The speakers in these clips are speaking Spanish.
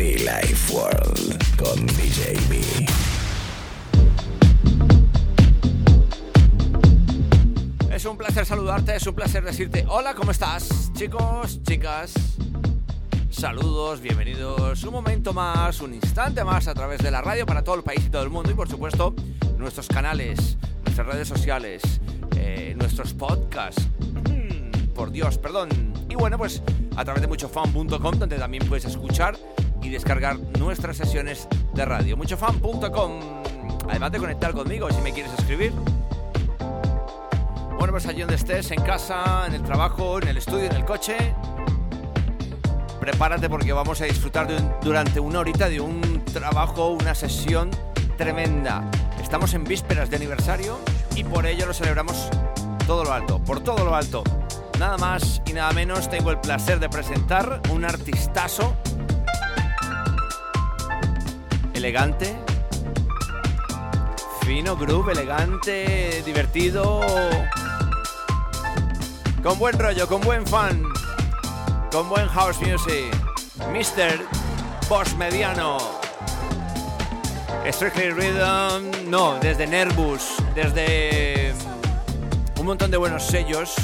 Life World con DJ. Es un placer saludarte, es un placer decirte hola, ¿cómo estás? Chicos, chicas, saludos, bienvenidos. Un momento más, un instante más a través de la radio para todo el país y todo el mundo y por supuesto nuestros canales, nuestras redes sociales, eh, nuestros podcasts. Mm, por Dios, perdón. Y bueno, pues a través de muchofan.com donde también puedes escuchar y descargar nuestras sesiones de radio. Muchofan.com. Además de conectar conmigo si me quieres escribir. Bueno, pues allí donde estés, en casa, en el trabajo, en el estudio, en el coche, prepárate porque vamos a disfrutar durante una horita de un trabajo, una sesión tremenda. Estamos en vísperas de aniversario y por ello lo celebramos todo lo alto, por todo lo alto. Nada más y nada menos tengo el placer de presentar un artistazo elegante, fino groove, elegante, divertido, con buen rollo, con buen fan, con buen house music, Mr. Boss Mediano. Strictly Rhythm, no, desde Nervous, desde un montón de buenos sellos,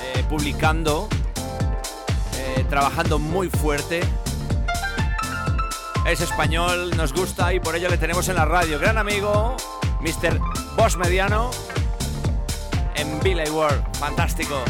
eh, publicando, eh, trabajando muy fuerte. Es español, nos gusta y por ello le tenemos en la radio. Gran amigo, Mr. Boss Mediano, en Billy World. Fantástico.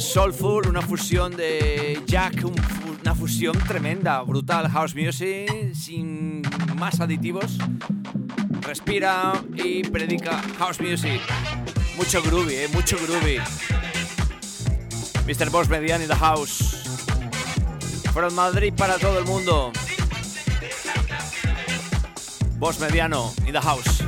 Soulful, una fusión de jack, una fusión tremenda, brutal house music, sin más aditivos. Respira y predica house music. Mucho groovy, eh, mucho groovy. Mr. Boss Median in the house. From Madrid para todo el mundo. Boss Mediano in the house.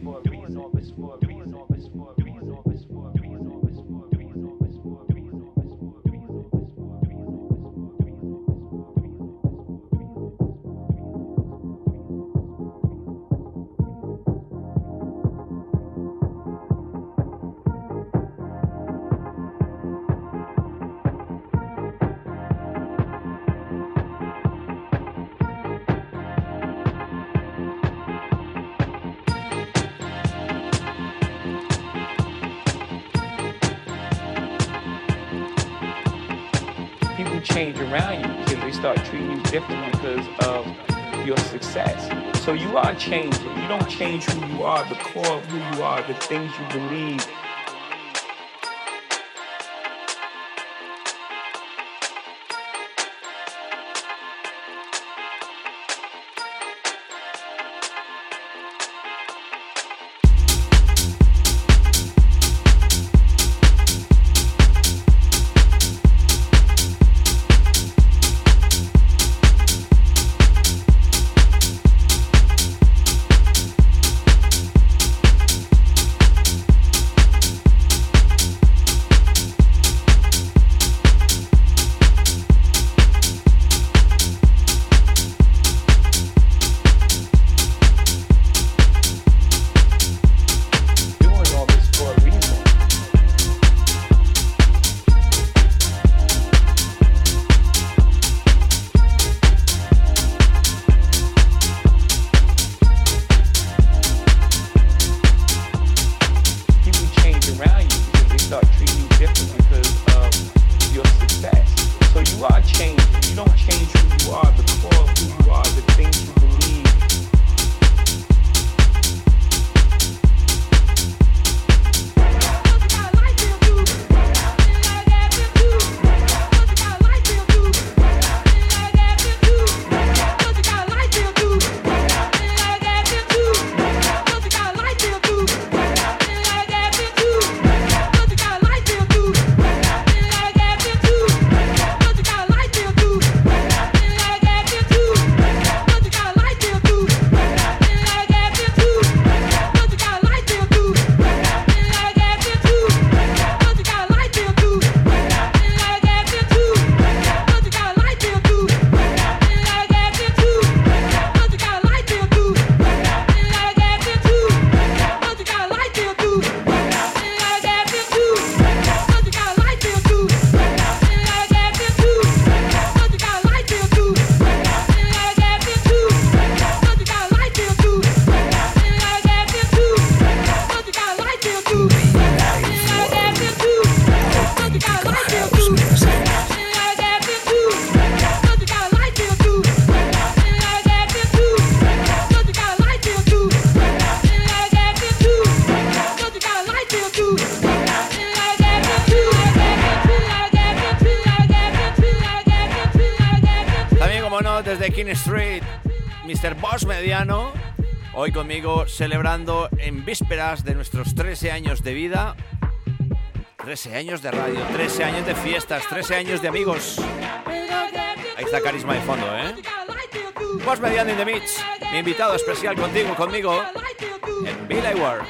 mesmo. Change around you because they start treating you differently because of your success. So you are changing. You don't change who you are, the core of who you are, the things you believe, celebrando en vísperas de nuestros 13 años de vida. 13 años de radio, 13 años de fiestas, 13 años de amigos. Ahí está carisma de fondo, ¿eh? Vos mediando in the mix, mi invitado especial contigo, conmigo, en Billy Ward.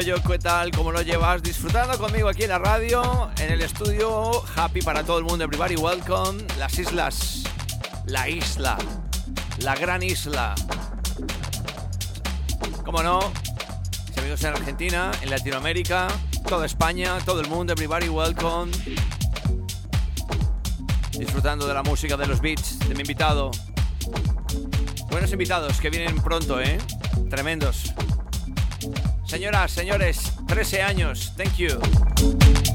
Rollo, ¿qué tal? ¿Cómo lo llevas? Disfrutando conmigo aquí en la radio, en el estudio. Happy para todo el mundo, everybody, welcome. Las islas, la isla, la gran isla. ¿Cómo no? Amigos en Argentina, en Latinoamérica, toda España, todo el mundo, everybody, welcome. Disfrutando de la música, de los beats, de mi invitado. Buenos invitados que vienen pronto, ¿eh? Tremendos. Señoras, señores, 13 años. Thank you.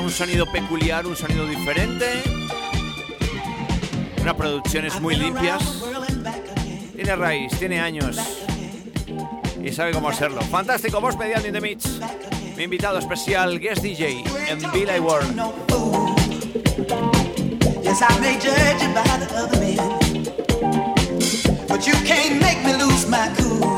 Un sonido peculiar, un sonido diferente. Unas producciones muy limpias. Tiene raíz, tiene años. Y sabe cómo hacerlo. Fantástico, boss mediano in the mix. Mi invitado especial, guest DJ en Billy World. I may make me lose my cool.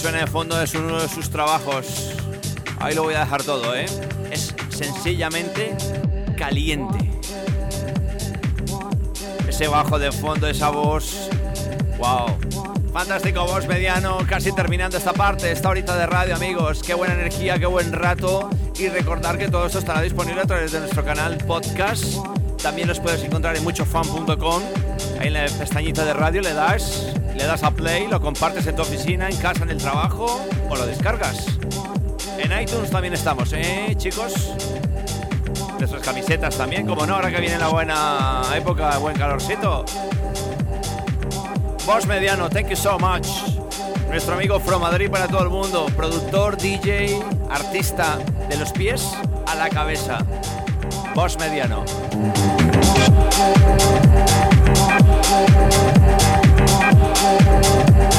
Suena de fondo es uno de sus trabajos. Ahí lo voy a dejar todo, ¿eh? Es sencillamente caliente. Ese bajo de fondo, esa voz. ¡Wow! Fantástico, voz mediano, casi terminando esta parte, esta horita de radio, amigos. Qué buena energía, qué buen rato. Y recordar que todo esto estará disponible a través de nuestro canal podcast. También los puedes encontrar en muchofan.com. En la pestañita de radio le das, le das a play, lo compartes en tu oficina, en casa, en el trabajo o lo descargas. En iTunes también estamos, ¿eh, chicos? Nuestras camisetas también, como no, ahora que viene la buena época, buen calorcito. Boss Mediano, thank you so much. Nuestro amigo From Madrid para todo el mundo, productor, DJ, artista, de los pies a la cabeza. Boss Mediano. Música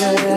Vision